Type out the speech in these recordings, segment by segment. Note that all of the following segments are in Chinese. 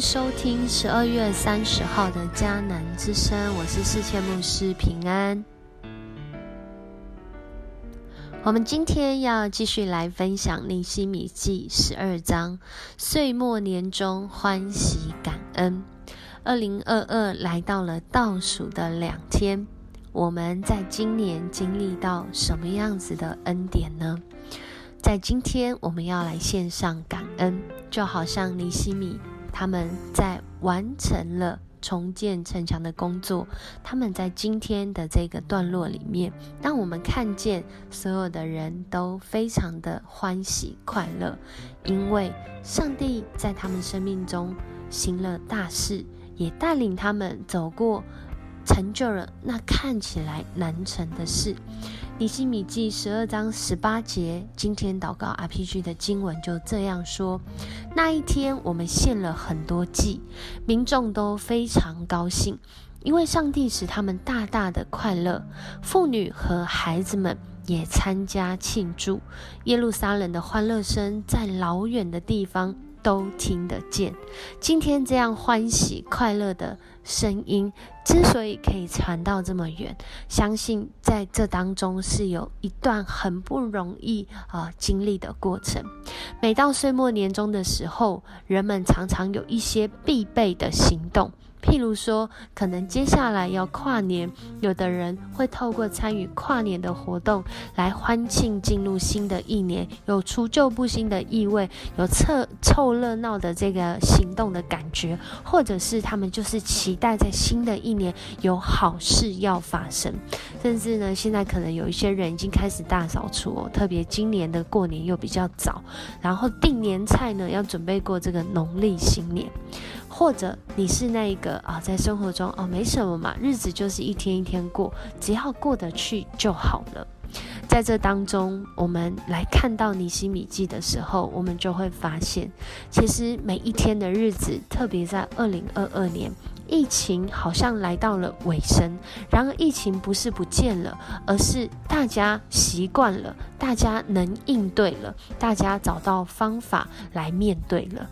收听十二月三十号的迦南之声，我是世界牧师平安。我们今天要继续来分享尼西米记十二章，岁末年终欢喜感恩。二零二二来到了倒数的两天，我们在今年经历到什么样子的恩典呢？在今天，我们要来献上感恩，就好像尼西米他们在完成了重建城墙的工作。他们在今天的这个段落里面，让我们看见所有的人都非常的欢喜快乐，因为上帝在他们生命中行了大事，也带领他们走过。成就了那看起来难成的事。尼西米记十二章十八节，今天祷告 RPG 的经文就这样说：那一天，我们献了很多祭，民众都非常高兴，因为上帝使他们大大的快乐。妇女和孩子们也参加庆祝。耶路撒冷的欢乐声在老远的地方都听得见。今天这样欢喜快乐的。声音之所以可以传到这么远，相信在这当中是有一段很不容易啊经历的过程。每到岁末年终的时候，人们常常有一些必备的行动。譬如说，可能接下来要跨年，有的人会透过参与跨年的活动来欢庆进入新的一年，有除旧布新的意味，有凑凑热闹的这个行动的感觉，或者是他们就是期待在新的一年有好事要发生，甚至呢，现在可能有一些人已经开始大扫除哦，特别今年的过年又比较早，然后订年菜呢，要准备过这个农历新年。或者你是那一个啊，在生活中哦，没什么嘛，日子就是一天一天过，只要过得去就好了。在这当中，我们来看到尼西米记的时候，我们就会发现，其实每一天的日子，特别在二零二二年，疫情好像来到了尾声。然而，疫情不是不见了，而是大家习惯了，大家能应对了，大家找到方法来面对了。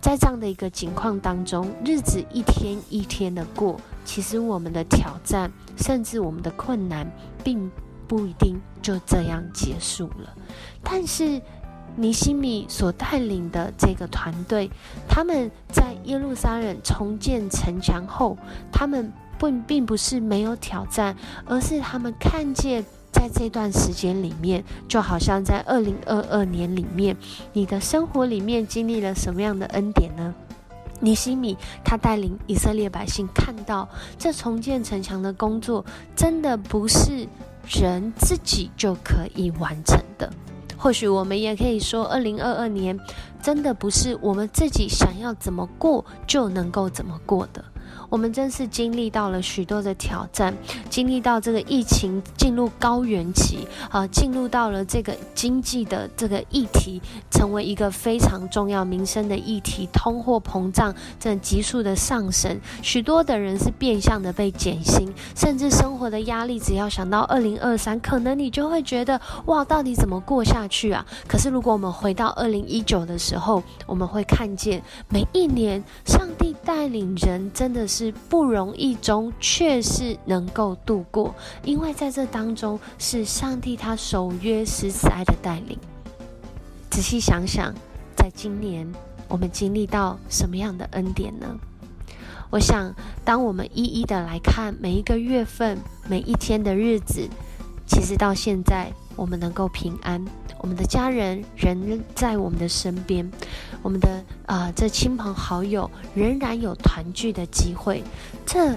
在这样的一个情况当中，日子一天一天的过，其实我们的挑战，甚至我们的困难，并不一定就这样结束了。但是尼西米所带领的这个团队，他们在耶路撒冷重建城墙后，他们不并不是没有挑战，而是他们看见。在这段时间里面，就好像在二零二二年里面，你的生活里面经历了什么样的恩典呢？尼西米他带领以色列百姓看到，这重建城墙的工作真的不是人自己就可以完成的。或许我们也可以说，二零二二年真的不是我们自己想要怎么过就能够怎么过的。我们真是经历到了许多的挑战，经历到这个疫情进入高原期啊，进入到了这个经济的这个议题，成为一个非常重要民生的议题。通货膨胀正急速的上升，许多的人是变相的被减薪，甚至生活的压力，只要想到二零二三，可能你就会觉得哇，到底怎么过下去啊？可是如果我们回到二零一九的时候，我们会看见每一年上帝带领人真的是。是不容易中，却是能够度过，因为在这当中是上帝他守约施慈爱的带领。仔细想想，在今年我们经历到什么样的恩典呢？我想，当我们一一的来看每一个月份、每一天的日子，其实到现在我们能够平安。我们的家人仍在我们的身边，我们的啊，这亲朋好友仍然有团聚的机会，这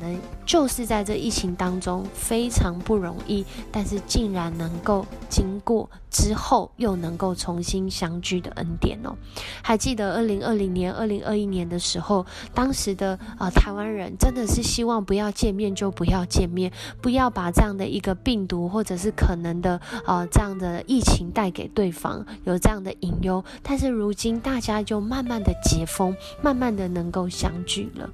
能。就是在这疫情当中非常不容易，但是竟然能够经过之后又能够重新相聚的恩典哦。还记得二零二零年、二零二一年的时候，当时的啊台湾人真的是希望不要见面就不要见面，不要把这样的一个病毒或者是可能的啊这样的疫情带给对方，有这样的隐忧。但是如今大家就慢慢的解封，慢慢的能够相聚了。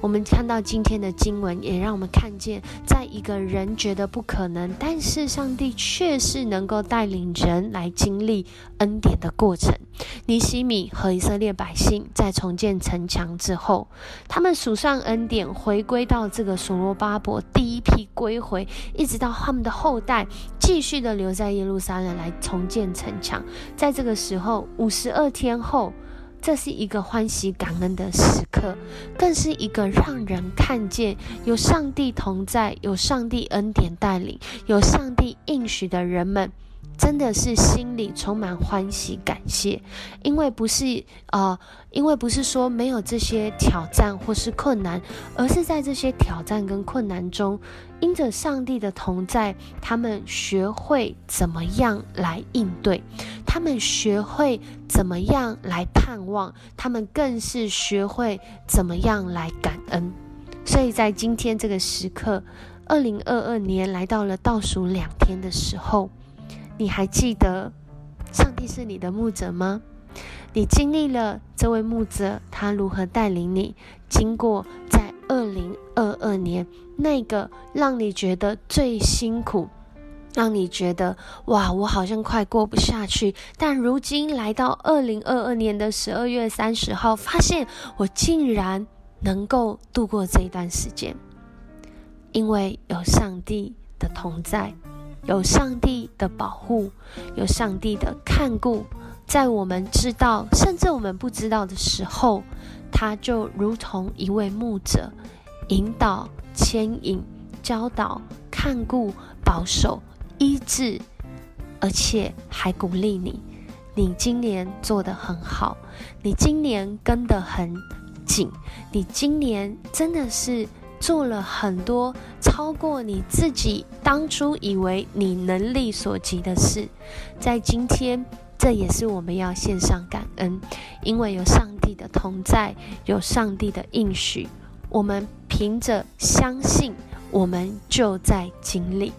我们看到今天的经文，也让我们看见，在一个人觉得不可能，但是上帝却是能够带领人来经历恩典的过程。尼西米和以色列百姓在重建城墙之后，他们数上恩典，回归到这个所罗巴伯第一批归回，一直到他们的后代继续的留在耶路撒冷来重建城墙。在这个时候，五十二天后。这是一个欢喜感恩的时刻，更是一个让人看见有上帝同在、有上帝恩典带领、有上帝应许的人们。真的是心里充满欢喜感谢，因为不是呃，因为不是说没有这些挑战或是困难，而是在这些挑战跟困难中，因着上帝的同在，他们学会怎么样来应对，他们学会怎么样来盼望，他们更是学会怎么样来感恩。所以在今天这个时刻，二零二二年来到了倒数两天的时候。你还记得上帝是你的牧者吗？你经历了这位牧者他如何带领你，经过在二零二二年那个让你觉得最辛苦，让你觉得哇，我好像快过不下去。但如今来到二零二二年的十二月三十号，发现我竟然能够度过这一段时间，因为有上帝的同在。有上帝的保护，有上帝的看顾，在我们知道甚至我们不知道的时候，他就如同一位牧者，引导、牵引、教导、看顾、保守、医治，而且还鼓励你。你今年做得很好，你今年跟得很紧，你今年真的是。做了很多超过你自己当初以为你能力所及的事，在今天，这也是我们要献上感恩，因为有上帝的同在，有上帝的应许，我们凭着相信，我们就在经历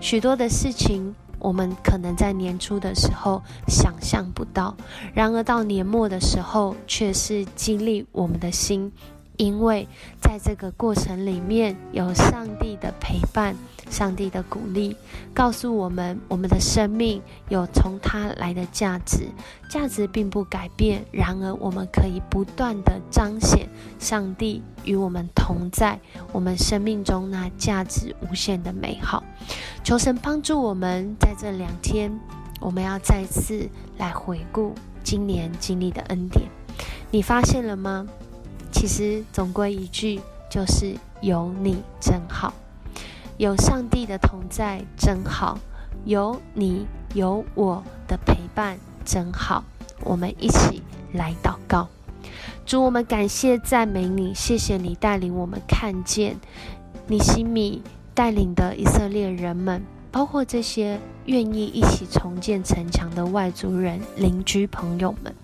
许多的事情，我们可能在年初的时候想象不到，然而到年末的时候，却是激励我们的心。因为在这个过程里面有上帝的陪伴，上帝的鼓励，告诉我们我们的生命有从他来的价值，价值并不改变。然而，我们可以不断的彰显上帝与我们同在，我们生命中那价值无限的美好。求神帮助我们在这两天，我们要再次来回顾今年经历的恩典。你发现了吗？其实总归一句，就是有你真好，有上帝的同在真好，有你有我的陪伴真好。我们一起来祷告，主，我们感谢赞美你，谢谢你带领我们看见你西米带领的以色列人们，包括这些愿意一起重建城墙的外族人、邻居朋友们。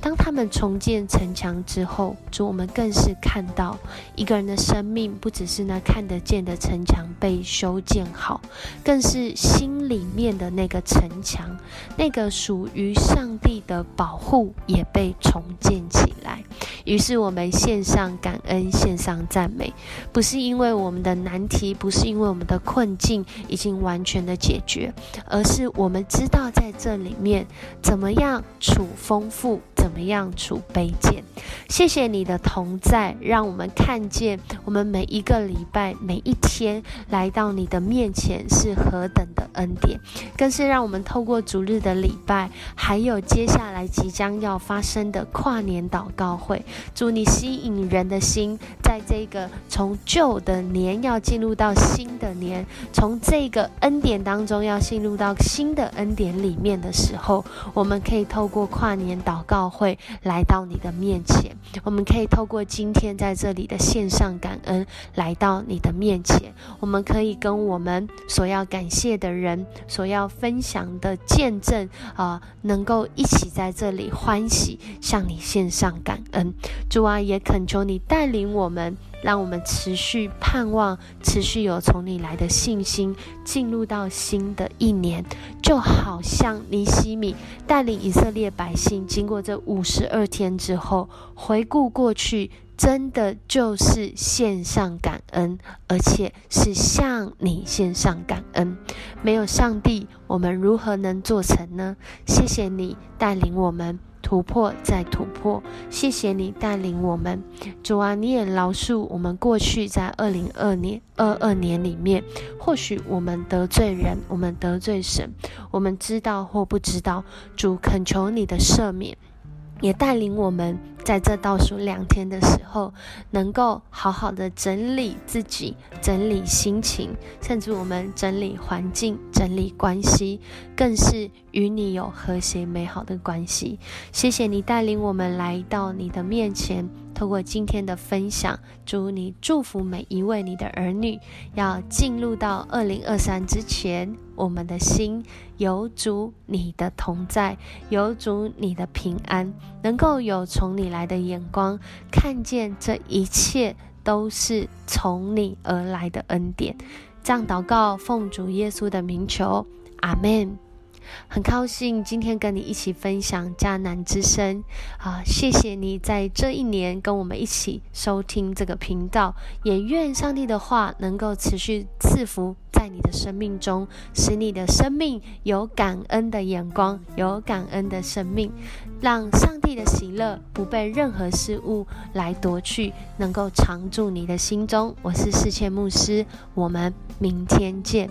当他们重建城墙之后，主，我们更是看到一个人的生命，不只是那看得见的城墙被修建好，更是心里面的那个城墙，那个属于上帝的保护也被重建起来。于是我们献上感恩，献上赞美，不是因为我们的难题，不是因为我们的困境已经完全的解决，而是我们知道在这里面怎么样处丰富。怎么样处卑贱？谢谢你的同在，让我们看见我们每一个礼拜、每一天来到你的面前是何等的恩典，更是让我们透过主日的礼拜，还有接下来即将要发生的跨年祷告会，祝你吸引人的心，在这个从旧的年要进入到新的年，从这个恩典当中要进入到新的恩典里面的时候，我们可以透过跨年祷祷告。会来到你的面前，我们可以透过今天在这里的线上感恩来到你的面前，我们可以跟我们所要感谢的人、所要分享的见证啊，能够一起在这里欢喜向你献上感恩。主啊，也恳求你带领我们。让我们持续盼望，持续有从你来的信心，进入到新的一年，就好像尼西米带领以色列百姓经过这五十二天之后，回顾过去。真的就是献上感恩，而且是向你献上感恩。没有上帝，我们如何能做成呢？谢谢你带领我们。突破再突破，谢谢你带领我们，主啊，你也饶恕我们过去在二零二年二二年里面，或许我们得罪人，我们得罪神，我们知道或不知道，主恳求你的赦免。也带领我们在这倒数两天的时候，能够好好的整理自己、整理心情，甚至我们整理环境、整理关系，更是与你有和谐美好的关系。谢谢你带领我们来到你的面前。透过今天的分享，祝你祝福每一位你的儿女，要进入到二零二三之前，我们的心有主你的同在，有主你的平安，能够有从你来的眼光，看见这一切都是从你而来的恩典。这样祷告，奉主耶稣的名求，阿门。很高兴今天跟你一起分享迦南之声啊！谢谢你在这一年跟我们一起收听这个频道，也愿上帝的话能够持续赐福在你的生命中，使你的生命有感恩的眼光，有感恩的生命，让上帝的喜乐不被任何事物来夺去，能够常驻你的心中。我是世界牧师，我们明天见。